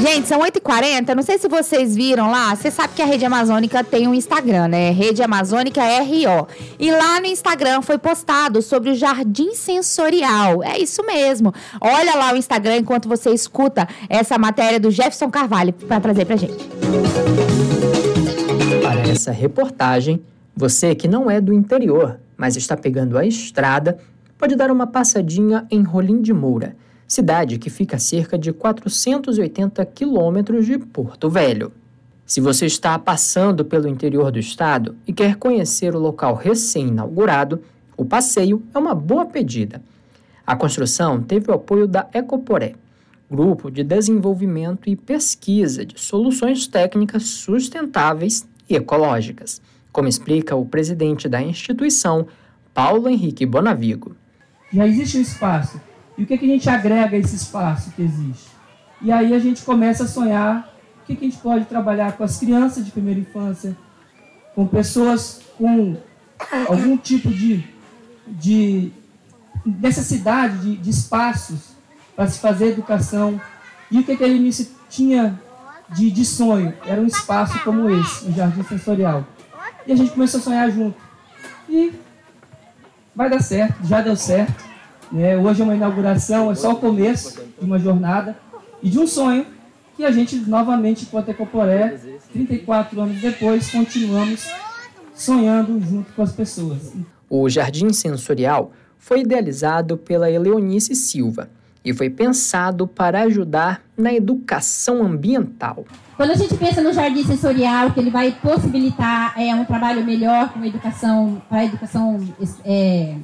Gente, são 8h40. Não sei se vocês viram lá. Você sabe que a Rede Amazônica tem um Instagram, né? Rede Amazônica RO. E lá no Instagram foi postado sobre o jardim sensorial. É isso mesmo. Olha lá o Instagram enquanto você escuta essa matéria do Jefferson Carvalho para trazer pra gente. Para essa reportagem, você que não é do interior, mas está pegando a estrada, pode dar uma passadinha em Rolim de Moura cidade que fica a cerca de 480 quilômetros de Porto Velho. Se você está passando pelo interior do estado e quer conhecer o local recém-inaugurado, o passeio é uma boa pedida. A construção teve o apoio da Ecoporé, grupo de desenvolvimento e pesquisa de soluções técnicas sustentáveis e ecológicas, como explica o presidente da instituição, Paulo Henrique Bonavigo. Já existe um espaço e o que, que a gente agrega a esse espaço que existe? E aí a gente começa a sonhar o que, que a gente pode trabalhar com as crianças de primeira infância, com pessoas com algum tipo de, de necessidade de, de espaços para se fazer educação. E o que, que a Eunice tinha de, de sonho? Era um espaço como esse, um jardim sensorial. E a gente começou a sonhar junto. E vai dar certo, já deu certo. Né? Hoje é uma inauguração, é só o começo de uma jornada e de um sonho que a gente novamente, enquanto Ecoporé, 34 anos depois, continuamos sonhando junto com as pessoas. O Jardim Sensorial foi idealizado pela Eleonice Silva e foi pensado para ajudar na educação ambiental. Quando a gente pensa no jardim sensorial, que ele vai possibilitar é, um trabalho melhor com a educação, para a educação é,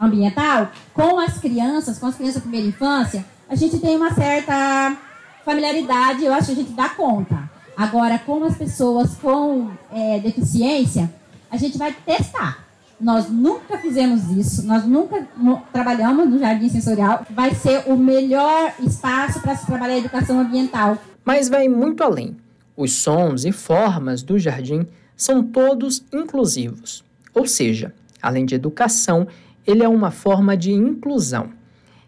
ambiental, com as crianças, com as crianças da primeira infância, a gente tem uma certa familiaridade, eu acho que a gente dá conta. Agora, com as pessoas com é, deficiência, a gente vai testar. Nós nunca fizemos isso, nós nunca trabalhamos no jardim sensorial. Vai ser o melhor espaço para se trabalhar a educação ambiental. Mas vai muito além. Os sons e formas do jardim são todos inclusivos. Ou seja, além de educação, ele é uma forma de inclusão.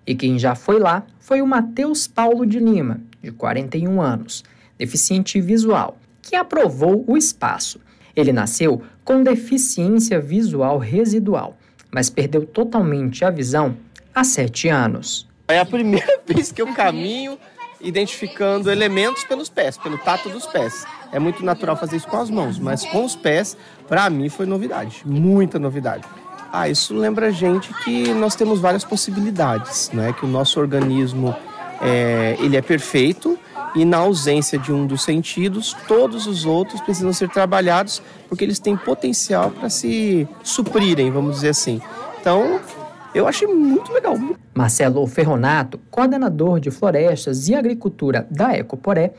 E quem já foi lá foi o Matheus Paulo de Lima, de 41 anos, deficiente visual, que aprovou o espaço. Ele nasceu com deficiência visual residual, mas perdeu totalmente a visão há sete anos. É a primeira vez que eu caminho identificando elementos pelos pés, pelo tato dos pés. É muito natural fazer isso com as mãos, mas com os pés, para mim foi novidade, muita novidade. Ah, isso lembra a gente que nós temos várias possibilidades, né? Que o nosso organismo é, ele é perfeito e na ausência de um dos sentidos, todos os outros precisam ser trabalhados porque eles têm potencial para se suprirem, vamos dizer assim. Então, eu achei muito legal. Marcelo Ferronato, coordenador de florestas e agricultura da Ecoporé,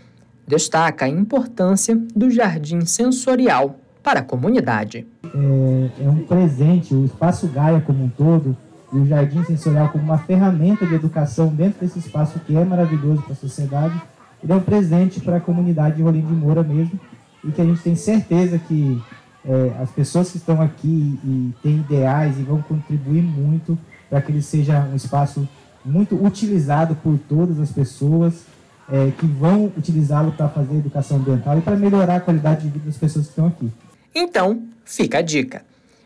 destaca a importância do jardim sensorial para a comunidade. É, é um presente, o Espaço Gaia como um todo, e o Jardim Sensorial como uma ferramenta de educação dentro desse espaço que é maravilhoso para a sociedade, ele é um presente para a comunidade de Rolim de Moura mesmo, e que a gente tem certeza que é, as pessoas que estão aqui e têm ideais e vão contribuir muito para que ele seja um espaço muito utilizado por todas as pessoas é, que vão utilizá-lo para fazer educação ambiental e para melhorar a qualidade de vida das pessoas que estão aqui. Então, fica a dica.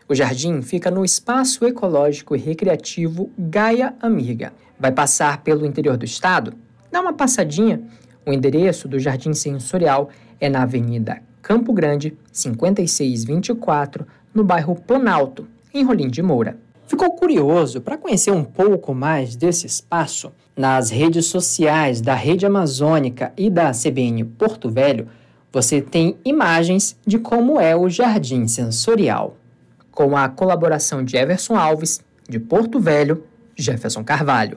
O jardim fica no Espaço Ecológico e Recreativo Gaia Amiga. Vai passar pelo interior do estado? Dá uma passadinha. O endereço do Jardim Sensorial é na Avenida Campo Grande, 5624, no bairro Planalto, em Rolim de Moura. Ficou curioso para conhecer um pouco mais desse espaço? Nas redes sociais da Rede Amazônica e da CBN Porto Velho, você tem imagens de como é o jardim sensorial. Com a colaboração de Everson Alves, de Porto Velho, Jefferson Carvalho.